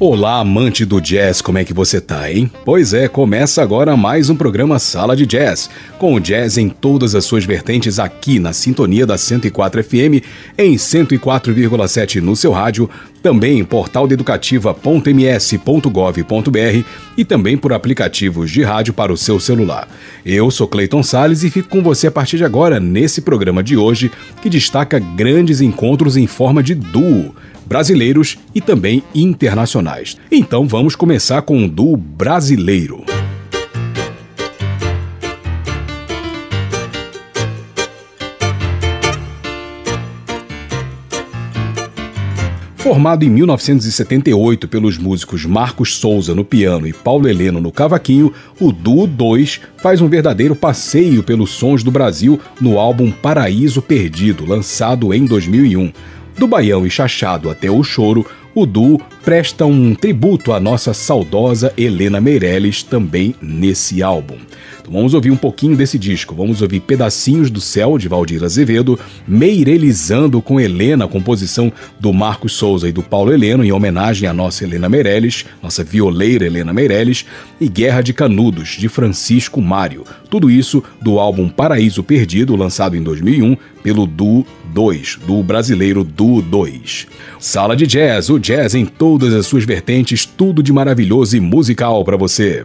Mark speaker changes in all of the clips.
Speaker 1: Olá, amante do jazz, como é que você tá, hein? Pois é, começa agora mais um programa Sala de Jazz, com o jazz em todas as suas vertentes aqui na sintonia da 104 FM, em 104,7 no seu rádio, também em portaldeeducativa.ms.gov.br e também por aplicativos de rádio para o seu celular. Eu sou Cleiton Sales e fico com você a partir de agora nesse programa de hoje que destaca grandes encontros em forma de duo brasileiros e também internacionais. Então vamos começar com um duo brasileiro. Formado em 1978 pelos músicos Marcos Souza no piano e Paulo Heleno no cavaquinho, o Duo 2 faz um verdadeiro passeio pelos sons do Brasil no álbum Paraíso Perdido, lançado em 2001. Do Baião e Chachado até o Choro, o duo presta um tributo à nossa saudosa Helena Meirelles também nesse álbum. Então vamos ouvir um pouquinho desse disco. Vamos ouvir Pedacinhos do Céu, de Valdir Azevedo, Meirelizando com Helena, composição do Marcos Souza e do Paulo Heleno, em homenagem à nossa Helena Meirelles, nossa violeira Helena Meirelles, e Guerra de Canudos, de Francisco Mário. Tudo isso do álbum Paraíso Perdido, lançado em 2001 pelo Duo 2, do brasileiro Duo 2. Sala de Jazz, o jazz em todas as suas vertentes, tudo de maravilhoso e musical para você.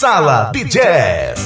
Speaker 2: Sala de Jazz.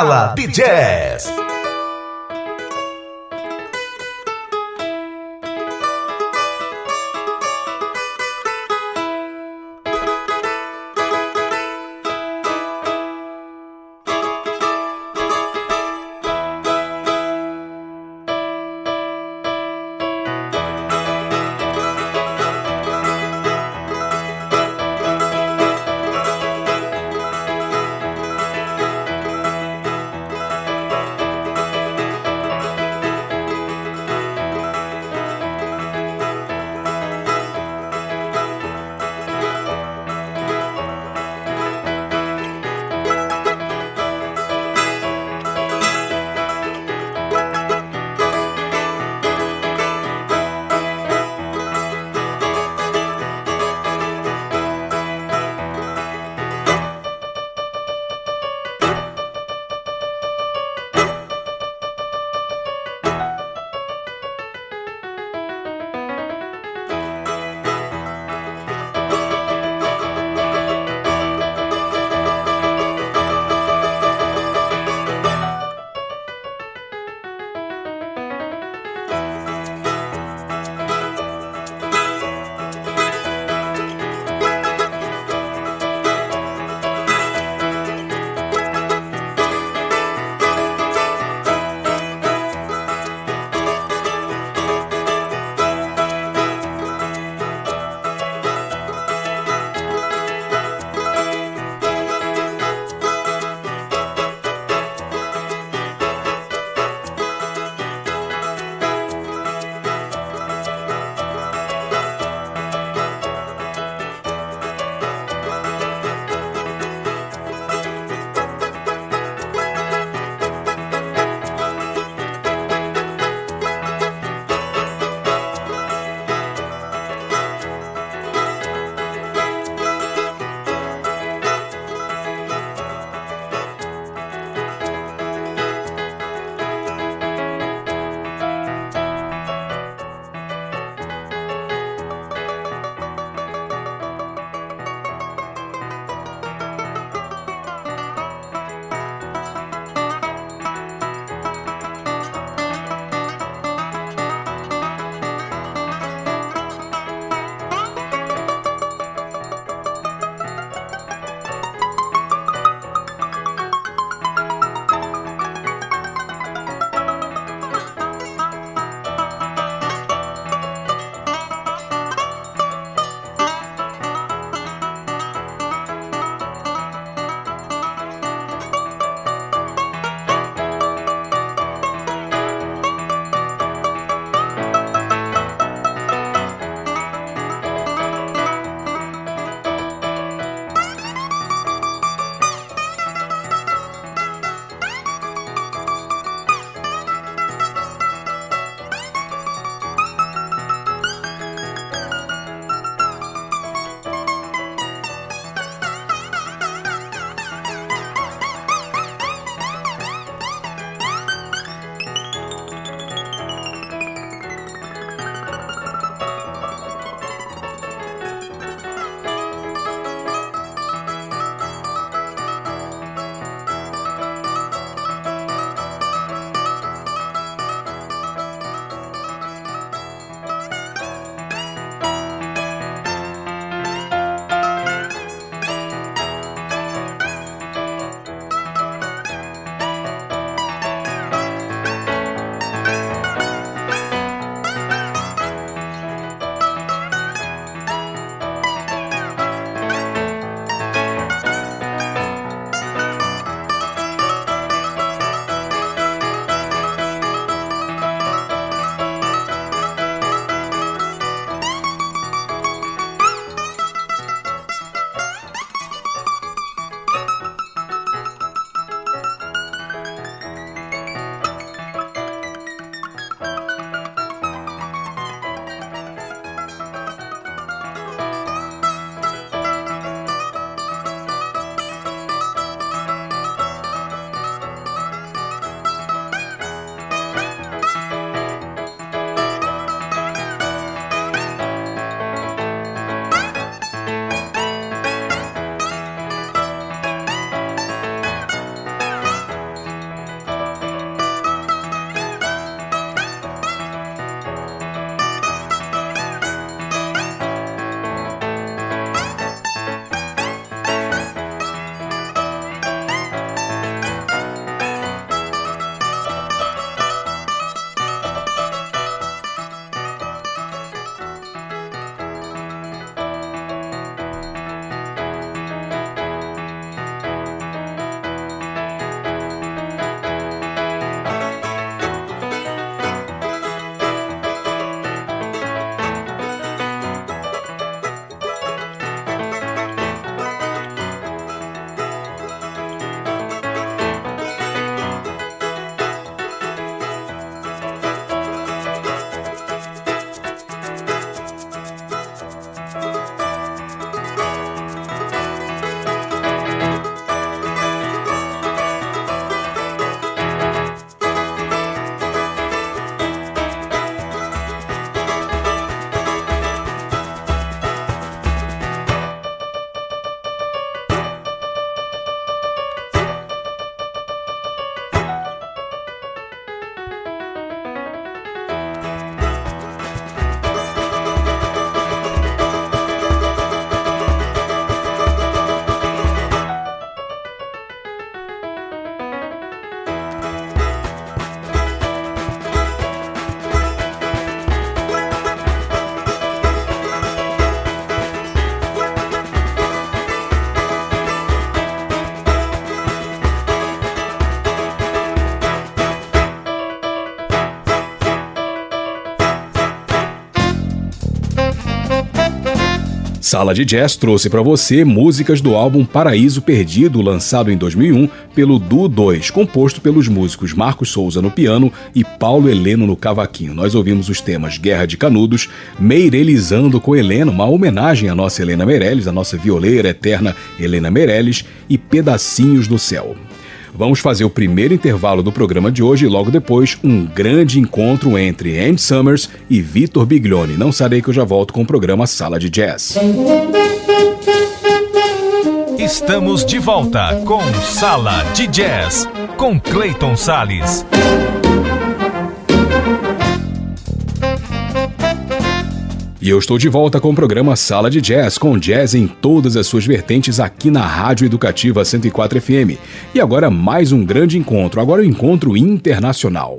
Speaker 2: Sala de Jazz.
Speaker 1: Sala de Jazz trouxe para você músicas do álbum Paraíso Perdido, lançado em 2001 pelo Du 2, composto pelos músicos Marcos Souza no piano e Paulo Heleno no cavaquinho. Nós ouvimos os temas Guerra de Canudos, Meirelizando com Helena, uma homenagem à nossa Helena Meirelles, a nossa violeira eterna Helena Meirelles, e Pedacinhos do Céu. Vamos fazer o primeiro intervalo do programa de hoje e logo depois um grande encontro entre Andy Summers e Vitor Biglione. Não sarei que eu já volto com o programa Sala de Jazz.
Speaker 2: Estamos de volta com Sala de Jazz com Clayton Sales.
Speaker 1: E eu estou de volta com o programa Sala de Jazz, com jazz em todas as suas vertentes aqui na Rádio Educativa 104 FM. E agora mais um grande encontro, agora o um encontro internacional.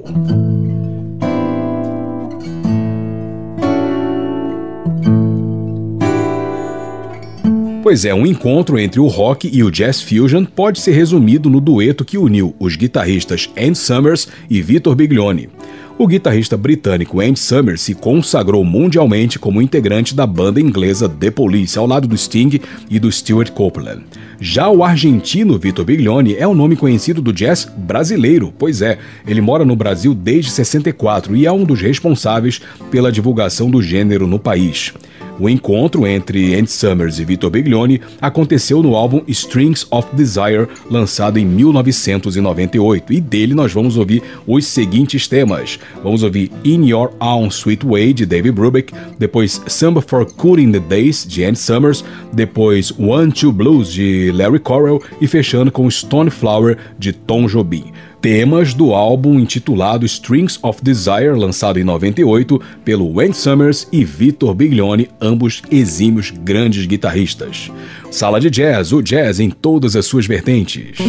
Speaker 1: Pois é, um encontro entre o rock e o jazz fusion pode ser resumido no dueto que uniu os guitarristas Andy Summers e Vitor Biglione. O guitarrista britânico Andy Summers se consagrou mundialmente como integrante da banda inglesa The Police, ao lado do Sting e do Stuart Copeland. Já o argentino Vitor Biglione é o nome conhecido do jazz brasileiro, pois é, ele mora no Brasil desde 64 e é um dos responsáveis pela divulgação do gênero no país. O encontro entre Andy Summers e Vitor Biglione aconteceu no álbum Strings of Desire, lançado em 1998, e dele nós vamos ouvir os seguintes temas. Vamos ouvir In Your Own Sweet Way, de David Brubeck, depois Samba for Cooling the Days, de Andy Summers, depois One Two Blues, de Larry Correll, e fechando com Stone Flower, de Tom Jobim temas do álbum intitulado Strings of Desire, lançado em 98 pelo Wayne Summers e Vitor Biglione, ambos exímios grandes guitarristas. Sala de Jazz, o jazz em todas as suas vertentes.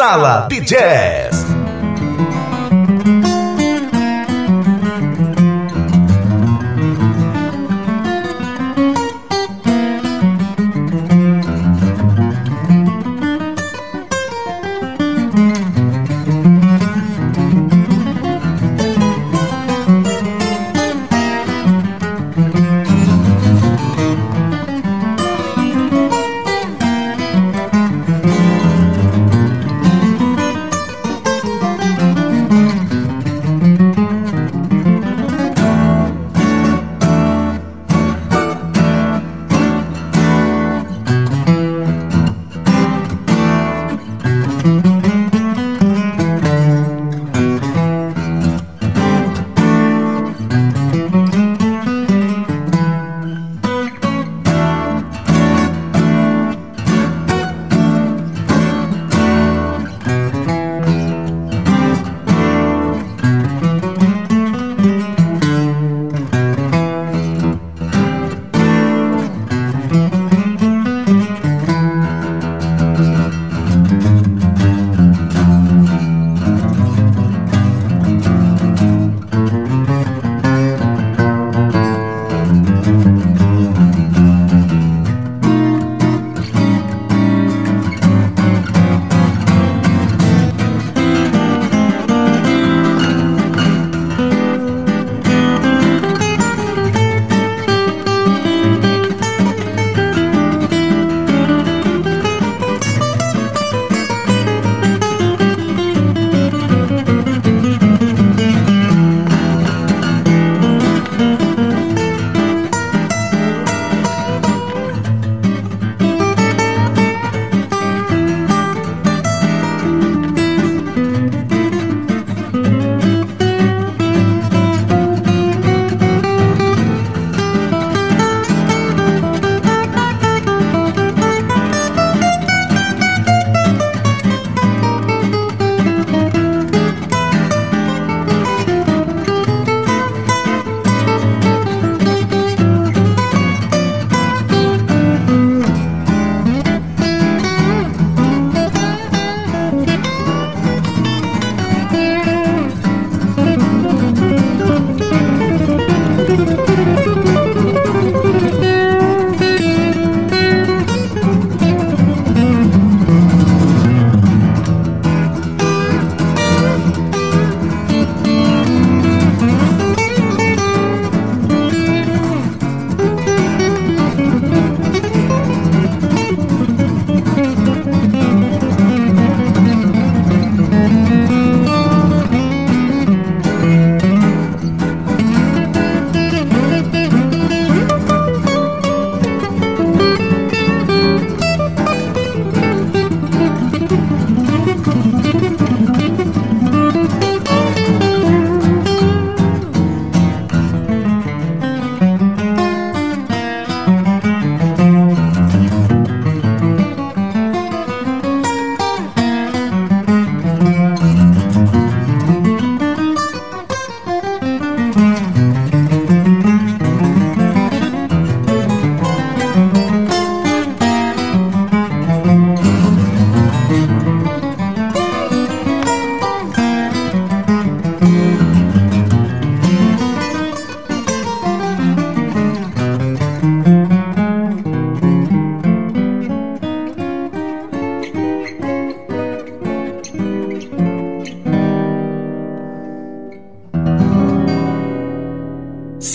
Speaker 2: Sala de Jazz.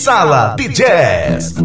Speaker 3: Sala de Jazz.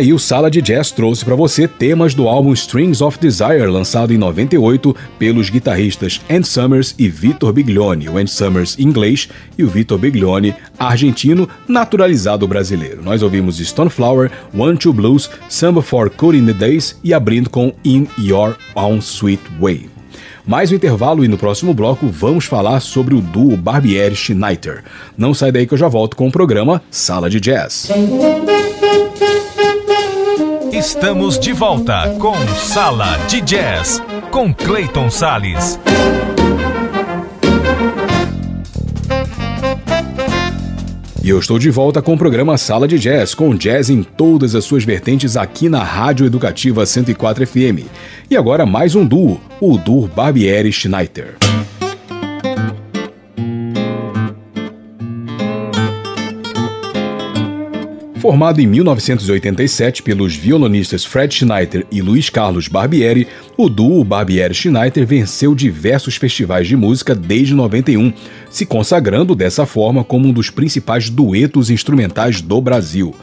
Speaker 1: Aí o Sala de Jazz trouxe para você temas do álbum Strings of Desire, lançado em 98 pelos guitarristas Ann Summers e Vitor Biglione, o Ann Summers inglês e o Vitor Biglione argentino, naturalizado brasileiro. Nós ouvimos Stoneflower, One Two Blues, Samba for Cutting the Days e abrindo com In Your Own Sweet Way. Mais um intervalo e no próximo bloco vamos falar sobre o duo Barbieri-Schneider. Não sai daí que eu já volto com o programa Sala de Jazz.
Speaker 2: Estamos de volta com Sala de Jazz com Clayton Sales.
Speaker 1: E eu estou de volta com o programa Sala de Jazz, com jazz em todas as suas vertentes aqui na Rádio Educativa 104 FM. E agora mais um duo, o duo Barbieri Schneider. Formado em 1987 pelos violonistas Fred Schneider e Luiz Carlos Barbieri, o duo Barbieri-Schneider venceu diversos festivais de música desde 91, se consagrando dessa forma como um dos principais duetos instrumentais do Brasil.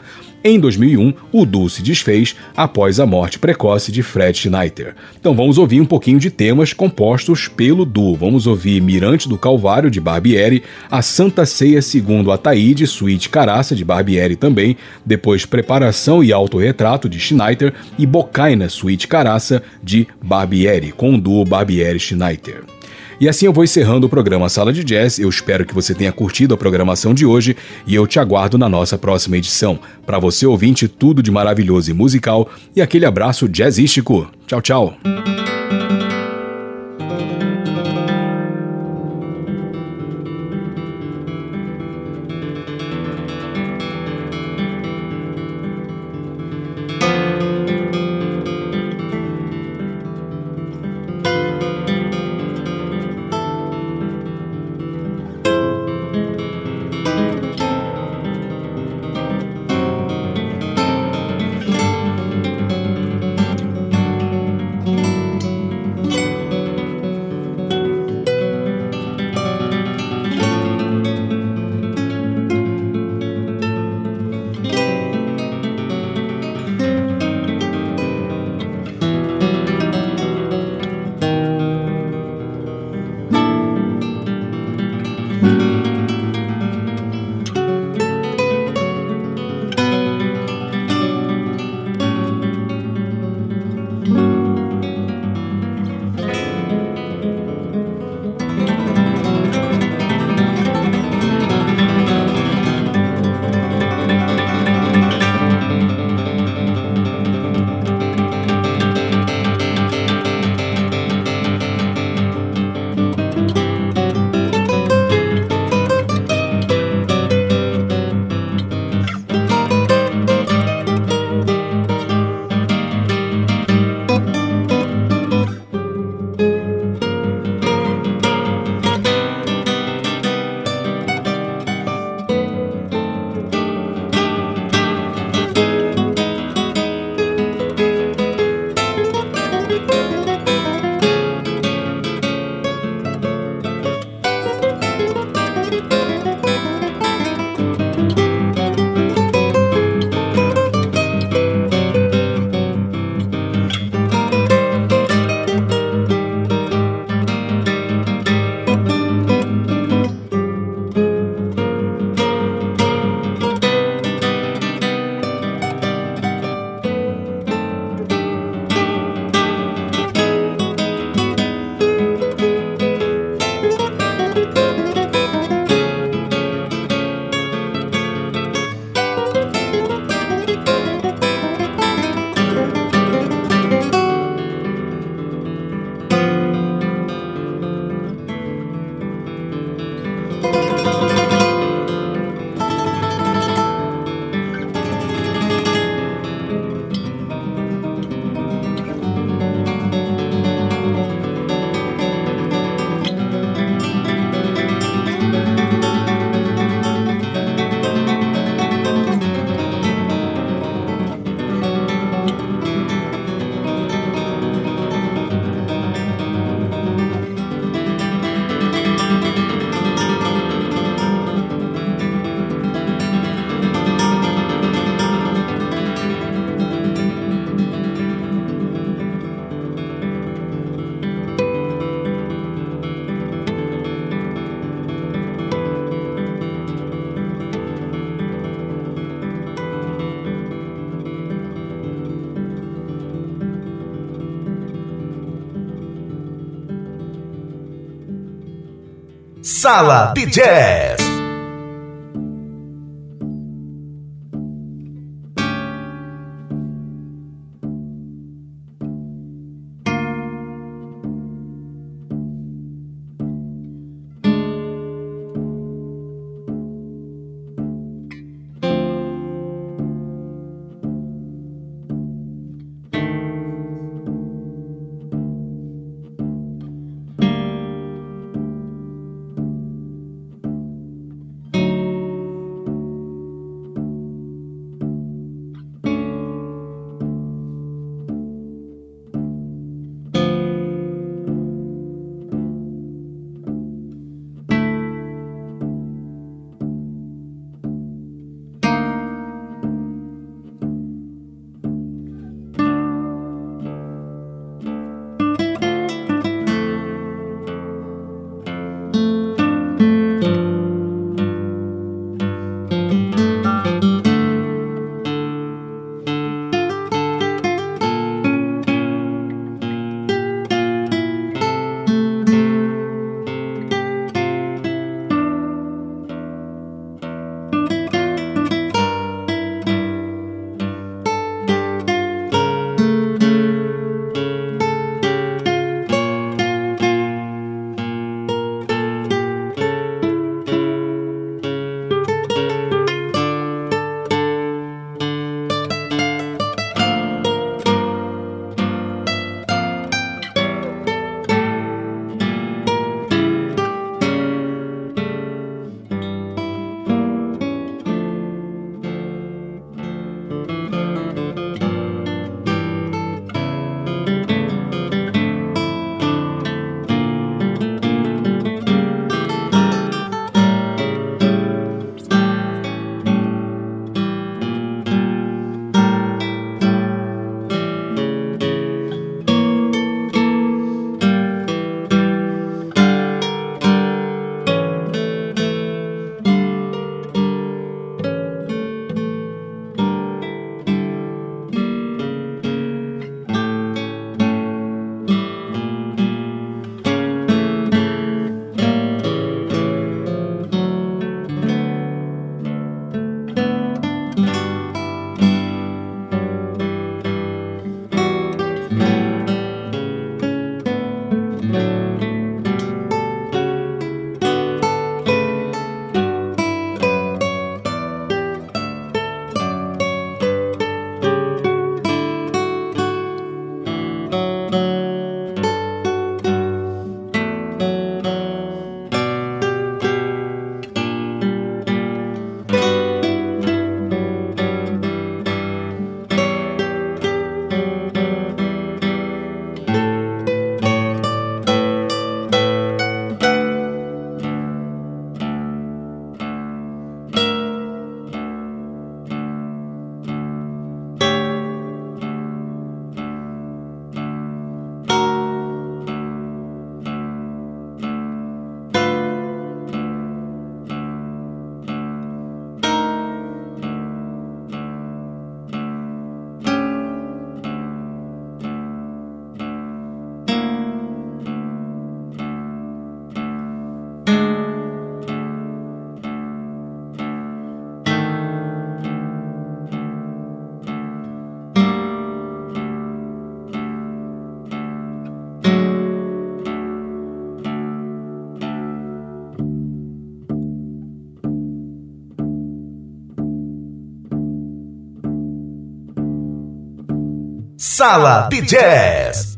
Speaker 1: Em 2001, o duo se desfez após a morte precoce de Fred Schneider. Então vamos ouvir um pouquinho de temas compostos pelo duo. Vamos ouvir Mirante do Calvário, de Barbieri, a Santa Ceia segundo Ataíde, Suíte Caraça, de Barbieri também, depois Preparação e Autorretrato, de Schneider, e Bocaina, Suíte Caraça, de Barbieri, com o duo Barbieri-Schneider. E assim eu vou encerrando o programa Sala de Jazz. Eu espero que você tenha curtido a programação de hoje e eu te aguardo na nossa próxima edição. Para você ouvinte, tudo de maravilhoso e musical e aquele abraço jazzístico. Tchau, tchau.
Speaker 2: Sala de Jazz. Sala de Jazz.